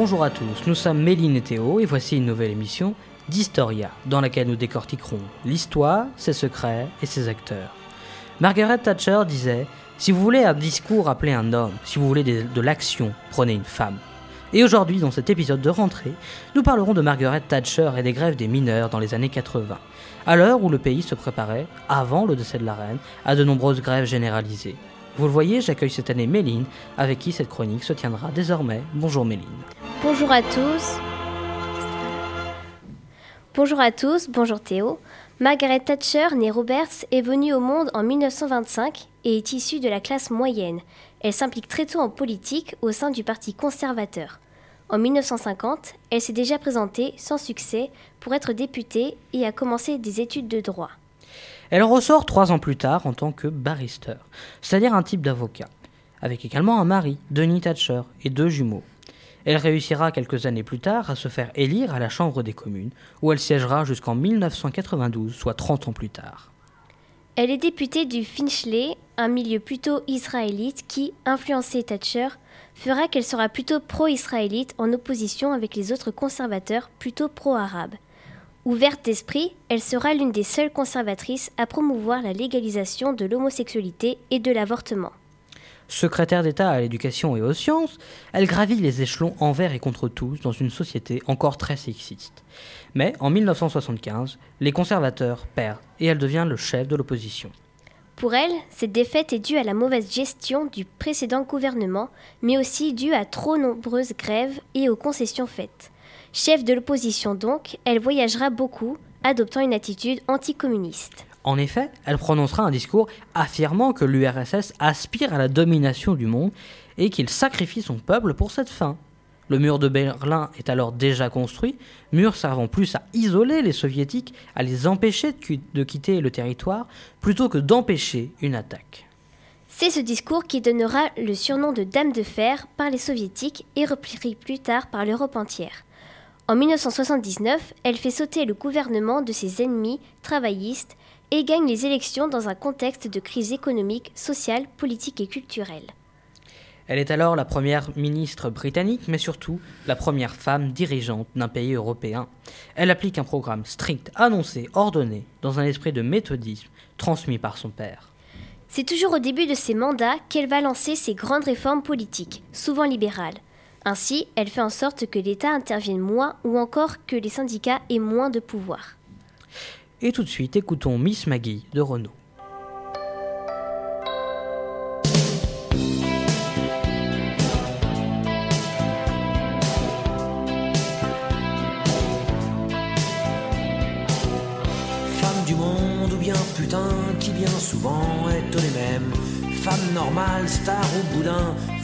Bonjour à tous, nous sommes Méline et Théo et voici une nouvelle émission d'Historia dans laquelle nous décortiquerons l'histoire, ses secrets et ses acteurs. Margaret Thatcher disait Si vous voulez un discours, appelez un homme. Si vous voulez de l'action, prenez une femme. Et aujourd'hui, dans cet épisode de rentrée, nous parlerons de Margaret Thatcher et des grèves des mineurs dans les années 80, à l'heure où le pays se préparait, avant le décès de la reine, à de nombreuses grèves généralisées. Vous le voyez, j'accueille cette année Méline, avec qui cette chronique se tiendra désormais. Bonjour Méline. Bonjour à tous. Bonjour à tous, bonjour Théo. Margaret Thatcher, née Roberts, est venue au monde en 1925 et est issue de la classe moyenne. Elle s'implique très tôt en politique au sein du Parti conservateur. En 1950, elle s'est déjà présentée, sans succès, pour être députée et a commencé des études de droit. Elle ressort trois ans plus tard en tant que barrister, c'est-à-dire un type d'avocat, avec également un mari, Denis Thatcher, et deux jumeaux. Elle réussira quelques années plus tard à se faire élire à la Chambre des communes, où elle siégera jusqu'en 1992, soit 30 ans plus tard. Elle est députée du Finchley, un milieu plutôt israélite qui, influencé Thatcher, fera qu'elle sera plutôt pro-israélite en opposition avec les autres conservateurs plutôt pro-arabes. Ouverte d'esprit, elle sera l'une des seules conservatrices à promouvoir la légalisation de l'homosexualité et de l'avortement. Secrétaire d'État à l'éducation et aux sciences, elle gravit les échelons envers et contre tous dans une société encore très sexiste. Mais en 1975, les conservateurs perdent et elle devient le chef de l'opposition. Pour elle, cette défaite est due à la mauvaise gestion du précédent gouvernement, mais aussi due à trop nombreuses grèves et aux concessions faites. Chef de l'opposition donc, elle voyagera beaucoup, adoptant une attitude anticommuniste. En effet, elle prononcera un discours affirmant que l'URSS aspire à la domination du monde et qu'il sacrifie son peuple pour cette fin. Le mur de Berlin est alors déjà construit, mur servant plus à isoler les soviétiques, à les empêcher de quitter le territoire, plutôt que d'empêcher une attaque. C'est ce discours qui donnera le surnom de Dame de Fer par les soviétiques et repris plus tard par l'Europe entière. En 1979, elle fait sauter le gouvernement de ses ennemis travaillistes et gagne les élections dans un contexte de crise économique, sociale, politique et culturelle. Elle est alors la première ministre britannique, mais surtout la première femme dirigeante d'un pays européen. Elle applique un programme strict, annoncé, ordonné, dans un esprit de méthodisme transmis par son père. C'est toujours au début de ses mandats qu'elle va lancer ses grandes réformes politiques, souvent libérales. Ainsi, elle fait en sorte que l'État intervienne moins ou encore que les syndicats aient moins de pouvoir. Et tout de suite, écoutons Miss Maggie de Renault. Femme du monde ou bien putain qui bien souvent est les mêmes. Femme normale, star ou boudin,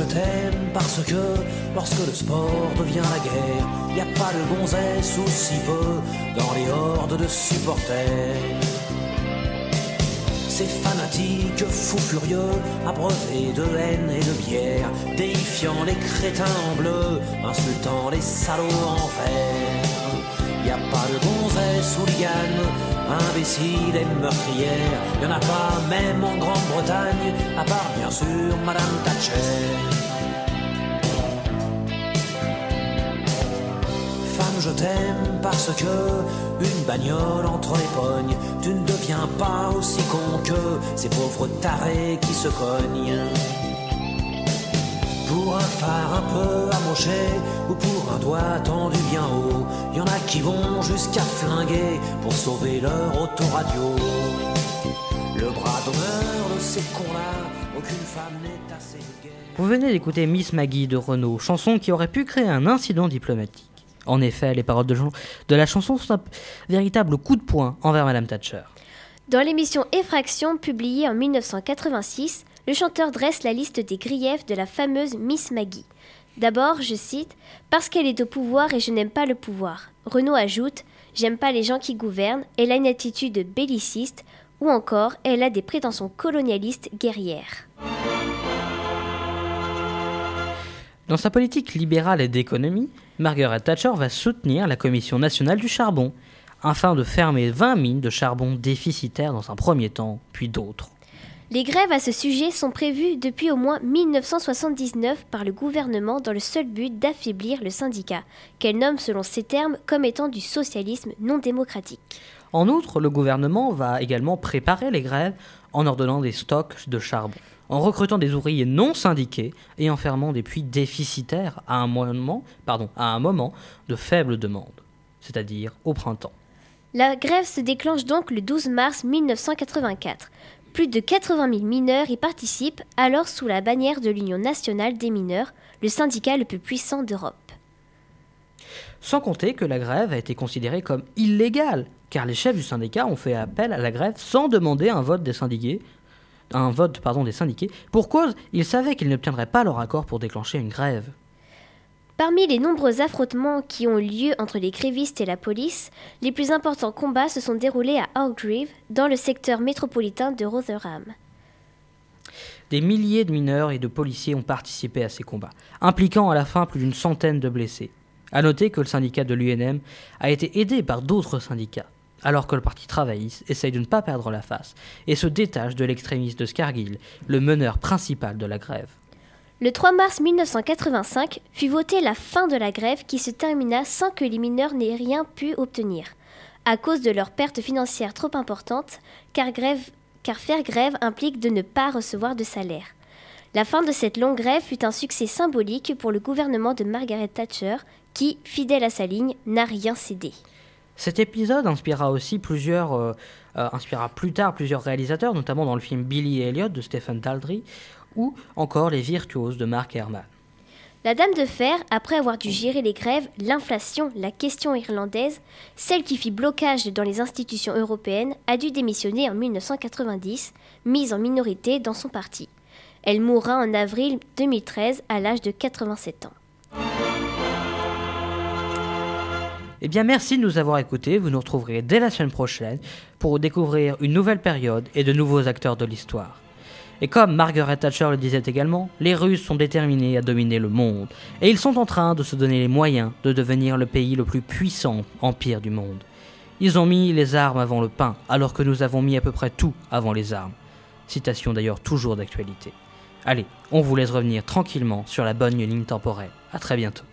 Je t'aime parce que lorsque le sport devient la guerre, y a pas de gonzesse ou si peu dans les hordes de supporters. Ces fanatiques fous furieux, abreuvés de haine et de bière, déifiant les crétins en bleu, insultant les salauds en vert. Y a pas de gonzesse ou liane, imbécile et meurtrière, y en a pas même en Grande-Bretagne, à part bien sûr Madame Thatcher. je t'aime parce que une bagnole entre les pognes, tu ne deviens pas aussi con que ces pauvres tarés qui se cognent. Pour un phare un peu amoché ou pour un doigt tendu bien haut, y en a qui vont jusqu'à flinguer pour sauver leur autoradio. Le bras d'honneur de ces cons-là, aucune femme n'est assez gaie. Vous venez d'écouter Miss Maggie de Renault, chanson qui aurait pu créer un incident diplomatique. En effet, les paroles de, de la chanson sont un véritable coup de poing envers Madame Thatcher. Dans l'émission Effraction, publiée en 1986, le chanteur dresse la liste des griefs de la fameuse Miss Maggie. D'abord, je cite, Parce qu'elle est au pouvoir et je n'aime pas le pouvoir. Renaud ajoute, J'aime pas les gens qui gouvernent, elle a une attitude belliciste, ou encore, elle a des prétentions colonialistes guerrières. Dans sa politique libérale et d'économie, Margaret Thatcher va soutenir la Commission nationale du charbon, afin de fermer 20 mines de charbon déficitaires dans un premier temps, puis d'autres. Les grèves à ce sujet sont prévues depuis au moins 1979 par le gouvernement dans le seul but d'affaiblir le syndicat, qu'elle nomme selon ses termes comme étant du socialisme non démocratique. En outre, le gouvernement va également préparer les grèves en ordonnant des stocks de charbon, en recrutant des ouvriers non syndiqués et en fermant des puits déficitaires à un moment, pardon, à un moment de faible demande, c'est-à-dire au printemps. La grève se déclenche donc le 12 mars 1984. Plus de 80 000 mineurs y participent, alors sous la bannière de l'Union nationale des mineurs, le syndicat le plus puissant d'Europe. Sans compter que la grève a été considérée comme illégale, car les chefs du syndicat ont fait appel à la grève sans demander un vote des syndiqués, un vote des syndiqués, pour cause ils savaient qu'ils n'obtiendraient pas leur accord pour déclencher une grève. Parmi les nombreux affrontements qui ont eu lieu entre les grévistes et la police, les plus importants combats se sont déroulés à Outgreave, dans le secteur métropolitain de Rotherham. Des milliers de mineurs et de policiers ont participé à ces combats, impliquant à la fin plus d'une centaine de blessés. À noter que le syndicat de l'UNM a été aidé par d'autres syndicats, alors que le parti travailliste essaye de ne pas perdre la face et se détache de l'extrémiste de Scargill, le meneur principal de la grève. Le 3 mars 1985 fut votée la fin de la grève qui se termina sans que les mineurs n'aient rien pu obtenir, à cause de leurs pertes financières trop importantes, car, faire grève implique de ne pas recevoir de salaire. La fin de cette longue grève fut un succès symbolique pour le gouvernement de Margaret Thatcher, qui, fidèle à sa ligne, n'a rien cédé. Cet épisode inspira aussi euh, euh, inspira plus tard plusieurs réalisateurs, notamment dans le film Billy Elliot de Stephen Daldry, ou encore Les Virtuoses de Mark Herman. La Dame de Fer, après avoir dû gérer les grèves, l'inflation, la question irlandaise, celle qui fit blocage dans les institutions européennes, a dû démissionner en 1990, mise en minorité dans son parti. Elle mourra en avril 2013 à l'âge de 87 ans. Eh bien, merci de nous avoir écoutés. Vous nous retrouverez dès la semaine prochaine pour découvrir une nouvelle période et de nouveaux acteurs de l'histoire. Et comme Margaret Thatcher le disait également, les Russes sont déterminés à dominer le monde, et ils sont en train de se donner les moyens de devenir le pays le plus puissant empire du monde. Ils ont mis les armes avant le pain, alors que nous avons mis à peu près tout avant les armes. Citation d'ailleurs toujours d'actualité. Allez, on vous laisse revenir tranquillement sur la bonne ligne temporelle. A très bientôt.